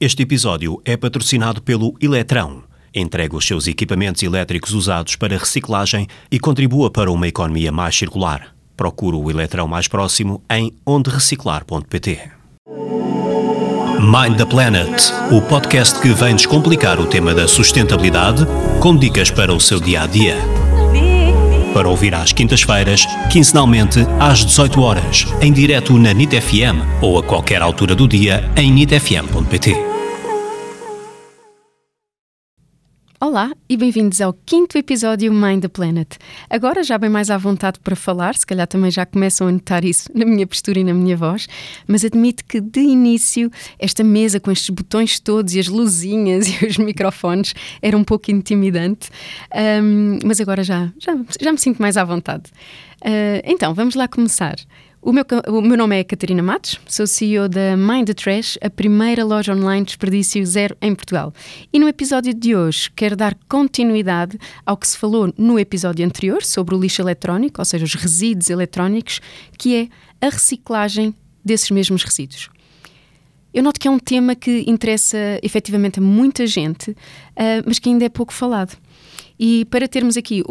Este episódio é patrocinado pelo Eletrão. Entrega os seus equipamentos elétricos usados para reciclagem e contribua para uma economia mais circular. Procure o Eletrão mais próximo em ondereciclar.pt. Mind the Planet, o podcast que vem descomplicar o tema da sustentabilidade com dicas para o seu dia a dia. Para ouvir às quintas-feiras, quinzenalmente às 18 horas, em direto na NIT FM ou a qualquer altura do dia em nitfm.pt. Olá e bem-vindos ao quinto episódio Mind the Planet. Agora já bem mais à vontade para falar, se calhar também já começam a notar isso na minha postura e na minha voz, mas admito que de início esta mesa com estes botões todos e as luzinhas e os microfones era um pouco intimidante, um, mas agora já, já, já me sinto mais à vontade. Uh, então, vamos lá começar. O meu, o meu nome é Catarina Matos, sou CEO da Mind the Trash, a primeira loja online de desperdício zero em Portugal. E no episódio de hoje quero dar continuidade ao que se falou no episódio anterior sobre o lixo eletrónico, ou seja, os resíduos eletrónicos, que é a reciclagem desses mesmos resíduos. Eu noto que é um tema que interessa efetivamente a muita gente, uh, mas que ainda é pouco falado. E para termos aqui